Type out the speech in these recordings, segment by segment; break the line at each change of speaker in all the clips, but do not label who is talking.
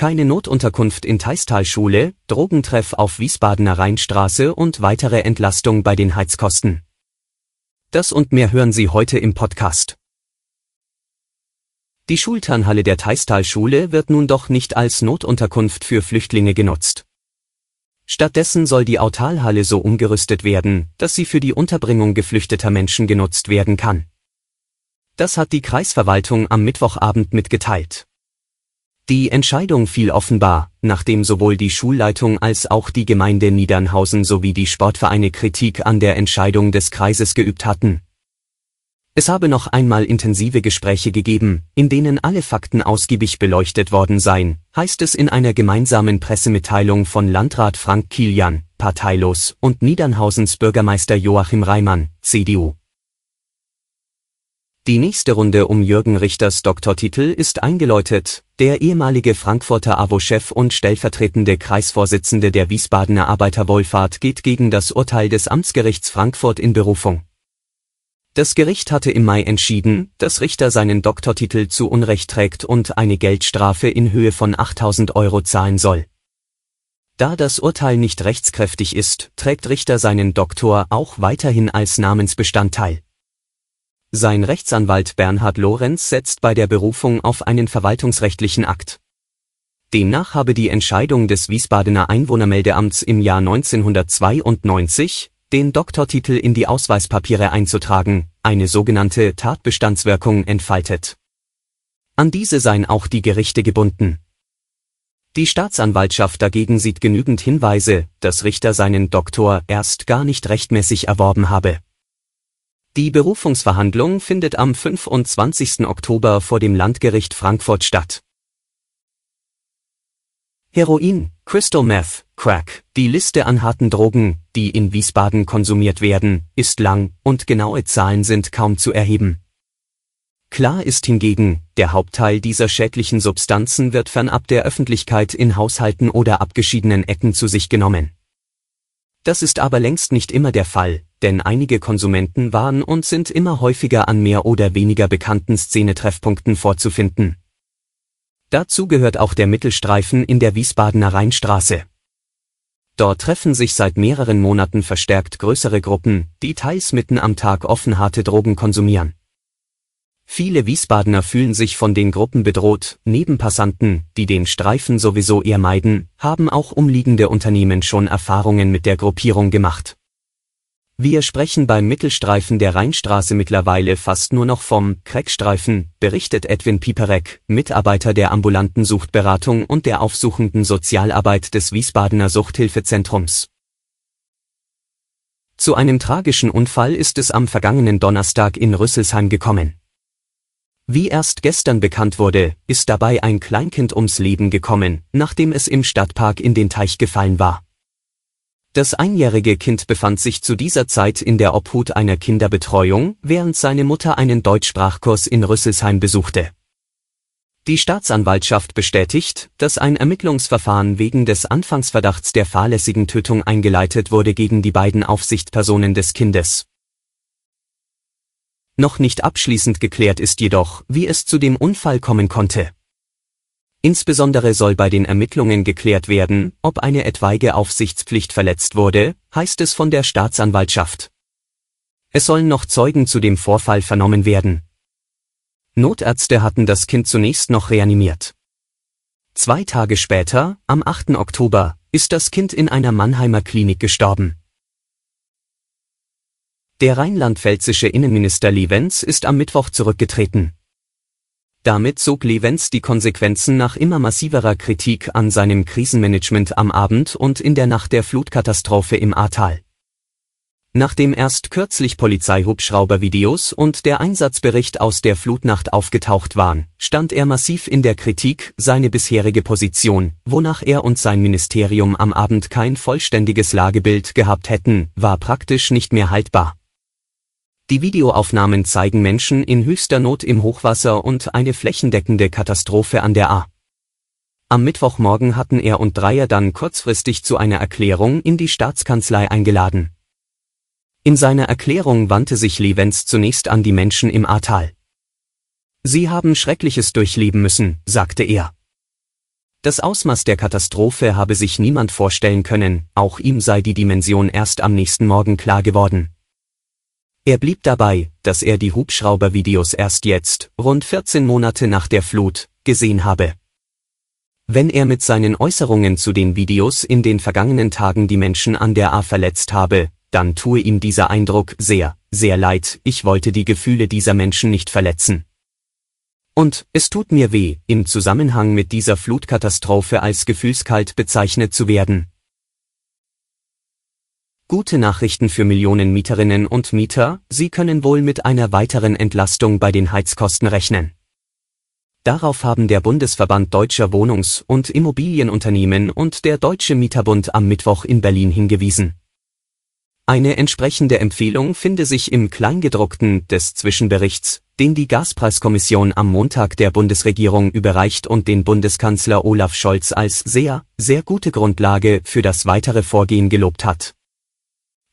Keine Notunterkunft in Teistalschule, Drogentreff auf Wiesbadener Rheinstraße und weitere Entlastung bei den Heizkosten. Das und mehr hören Sie heute im Podcast. Die Schulternhalle der Teistalschule wird nun doch nicht als Notunterkunft für Flüchtlinge genutzt. Stattdessen soll die Autalhalle so umgerüstet werden, dass sie für die Unterbringung geflüchteter Menschen genutzt werden kann. Das hat die Kreisverwaltung am Mittwochabend mitgeteilt. Die Entscheidung fiel offenbar, nachdem sowohl die Schulleitung als auch die Gemeinde Niedernhausen sowie die Sportvereine Kritik an der Entscheidung des Kreises geübt hatten. Es habe noch einmal intensive Gespräche gegeben, in denen alle Fakten ausgiebig beleuchtet worden seien, heißt es in einer gemeinsamen Pressemitteilung von Landrat Frank Kilian, parteilos, und Niedernhausens Bürgermeister Joachim Reimann, CDU. Die nächste Runde um Jürgen Richters Doktortitel ist eingeläutet. Der ehemalige Frankfurter AWO-Chef und stellvertretende Kreisvorsitzende der Wiesbadener Arbeiterwohlfahrt geht gegen das Urteil des Amtsgerichts Frankfurt in Berufung. Das Gericht hatte im Mai entschieden, dass Richter seinen Doktortitel zu Unrecht trägt und eine Geldstrafe in Höhe von 8000 Euro zahlen soll. Da das Urteil nicht rechtskräftig ist, trägt Richter seinen Doktor auch weiterhin als Namensbestandteil. Sein Rechtsanwalt Bernhard Lorenz setzt bei der Berufung auf einen verwaltungsrechtlichen Akt. Demnach habe die Entscheidung des Wiesbadener Einwohnermeldeamts im Jahr 1992, den Doktortitel in die Ausweispapiere einzutragen, eine sogenannte Tatbestandswirkung entfaltet. An diese seien auch die Gerichte gebunden. Die Staatsanwaltschaft dagegen sieht genügend Hinweise, dass Richter seinen Doktor erst gar nicht rechtmäßig erworben habe. Die Berufungsverhandlung findet am 25. Oktober vor dem Landgericht Frankfurt statt. Heroin, Crystal Meth, Crack, die Liste an harten Drogen, die in Wiesbaden konsumiert werden, ist lang, und genaue Zahlen sind kaum zu erheben. Klar ist hingegen, der Hauptteil dieser schädlichen Substanzen wird fernab der Öffentlichkeit in Haushalten oder abgeschiedenen Ecken zu sich genommen. Das ist aber längst nicht immer der Fall, denn einige Konsumenten waren und sind immer häufiger an mehr oder weniger bekannten Szenetreffpunkten vorzufinden. Dazu gehört auch der Mittelstreifen in der Wiesbadener Rheinstraße. Dort treffen sich seit mehreren Monaten verstärkt größere Gruppen, die teils mitten am Tag offen harte Drogen konsumieren. Viele Wiesbadener fühlen sich von den Gruppen bedroht, Nebenpassanten, die den Streifen sowieso eher meiden, haben auch umliegende Unternehmen schon Erfahrungen mit der Gruppierung gemacht. Wir sprechen beim Mittelstreifen der Rheinstraße mittlerweile fast nur noch vom Crackstreifen, berichtet Edwin Piperek, Mitarbeiter der ambulanten Suchtberatung und der aufsuchenden Sozialarbeit des Wiesbadener Suchthilfezentrums. Zu einem tragischen Unfall ist es am vergangenen Donnerstag in Rüsselsheim gekommen. Wie erst gestern bekannt wurde, ist dabei ein Kleinkind ums Leben gekommen, nachdem es im Stadtpark in den Teich gefallen war. Das einjährige Kind befand sich zu dieser Zeit in der Obhut einer Kinderbetreuung, während seine Mutter einen Deutschsprachkurs in Rüsselsheim besuchte. Die Staatsanwaltschaft bestätigt, dass ein Ermittlungsverfahren wegen des Anfangsverdachts der fahrlässigen Tötung eingeleitet wurde gegen die beiden Aufsichtspersonen des Kindes. Noch nicht abschließend geklärt ist jedoch, wie es zu dem Unfall kommen konnte. Insbesondere soll bei den Ermittlungen geklärt werden, ob eine etwaige Aufsichtspflicht verletzt wurde, heißt es von der Staatsanwaltschaft. Es sollen noch Zeugen zu dem Vorfall vernommen werden. Notärzte hatten das Kind zunächst noch reanimiert. Zwei Tage später, am 8. Oktober, ist das Kind in einer Mannheimer Klinik gestorben. Der rheinland-pfälzische Innenminister Livenz ist am Mittwoch zurückgetreten. Damit zog Livenz die Konsequenzen nach immer massiverer Kritik an seinem Krisenmanagement am Abend und in der Nacht der Flutkatastrophe im Ahrtal. Nachdem erst kürzlich Polizeihubschrauber-Videos und der Einsatzbericht aus der Flutnacht aufgetaucht waren, stand er massiv in der Kritik, seine bisherige Position, wonach er und sein Ministerium am Abend kein vollständiges Lagebild gehabt hätten, war praktisch nicht mehr haltbar. Die Videoaufnahmen zeigen Menschen in höchster Not im Hochwasser und eine flächendeckende Katastrophe an der A. Am Mittwochmorgen hatten er und Dreier dann kurzfristig zu einer Erklärung in die Staatskanzlei eingeladen. In seiner Erklärung wandte sich Levens zunächst an die Menschen im Ahrtal. Sie haben Schreckliches durchleben müssen, sagte er. Das Ausmaß der Katastrophe habe sich niemand vorstellen können, auch ihm sei die Dimension erst am nächsten Morgen klar geworden. Er blieb dabei, dass er die Hubschraubervideos erst jetzt, rund 14 Monate nach der Flut, gesehen habe. Wenn er mit seinen Äußerungen zu den Videos in den vergangenen Tagen die Menschen an der A verletzt habe, dann tue ihm dieser Eindruck sehr, sehr leid, ich wollte die Gefühle dieser Menschen nicht verletzen. Und, es tut mir weh, im Zusammenhang mit dieser Flutkatastrophe als gefühlskalt bezeichnet zu werden. Gute Nachrichten für Millionen Mieterinnen und Mieter, Sie können wohl mit einer weiteren Entlastung bei den Heizkosten rechnen. Darauf haben der Bundesverband Deutscher Wohnungs- und Immobilienunternehmen und der Deutsche Mieterbund am Mittwoch in Berlin hingewiesen. Eine entsprechende Empfehlung finde sich im Kleingedruckten des Zwischenberichts, den die Gaspreiskommission am Montag der Bundesregierung überreicht und den Bundeskanzler Olaf Scholz als sehr, sehr gute Grundlage für das weitere Vorgehen gelobt hat.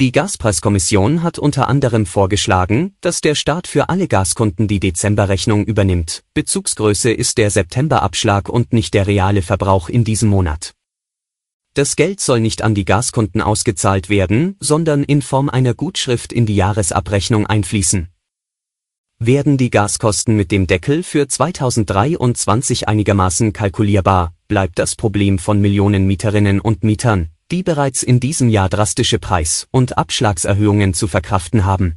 Die Gaspreiskommission hat unter anderem vorgeschlagen, dass der Staat für alle Gaskunden die Dezemberrechnung übernimmt. Bezugsgröße ist der Septemberabschlag und nicht der reale Verbrauch in diesem Monat. Das Geld soll nicht an die Gaskunden ausgezahlt werden, sondern in Form einer Gutschrift in die Jahresabrechnung einfließen. Werden die Gaskosten mit dem Deckel für 2023 einigermaßen kalkulierbar, bleibt das Problem von Millionen Mieterinnen und Mietern, die bereits in diesem Jahr drastische Preis- und Abschlagserhöhungen zu verkraften haben.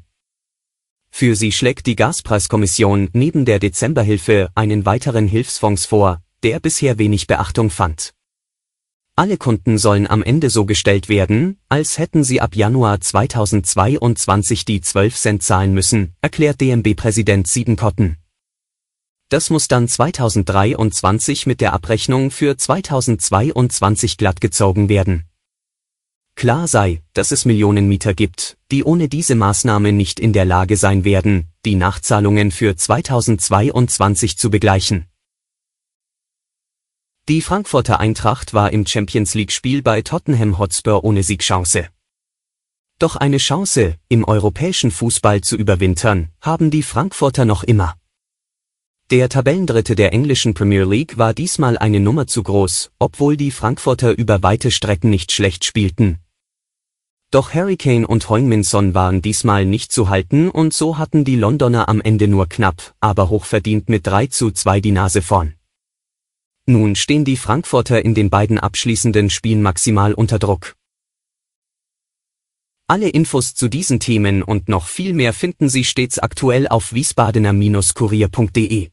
Für sie schlägt die Gaspreiskommission neben der Dezemberhilfe einen weiteren Hilfsfonds vor, der bisher wenig Beachtung fand. Alle Kunden sollen am Ende so gestellt werden, als hätten sie ab Januar 2022 die 12 Cent zahlen müssen, erklärt DMB-Präsident Siebenkotten. Das muss dann 2023 mit der Abrechnung für 2022 glattgezogen werden. Klar sei, dass es Millionen Mieter gibt, die ohne diese Maßnahme nicht in der Lage sein werden, die Nachzahlungen für 2022 zu begleichen. Die Frankfurter Eintracht war im Champions League-Spiel bei Tottenham Hotspur ohne Siegchance. Doch eine Chance, im europäischen Fußball zu überwintern, haben die Frankfurter noch immer. Der Tabellendritte der englischen Premier League war diesmal eine Nummer zu groß, obwohl die Frankfurter über weite Strecken nicht schlecht spielten. Doch Harry Kane und Heung-Min waren diesmal nicht zu halten und so hatten die Londoner am Ende nur knapp, aber hochverdient mit 3 zu 2 die Nase vorn. Nun stehen die Frankfurter in den beiden abschließenden Spielen maximal unter Druck. Alle Infos zu diesen Themen und noch viel mehr finden Sie stets aktuell auf wiesbadener-kurier.de.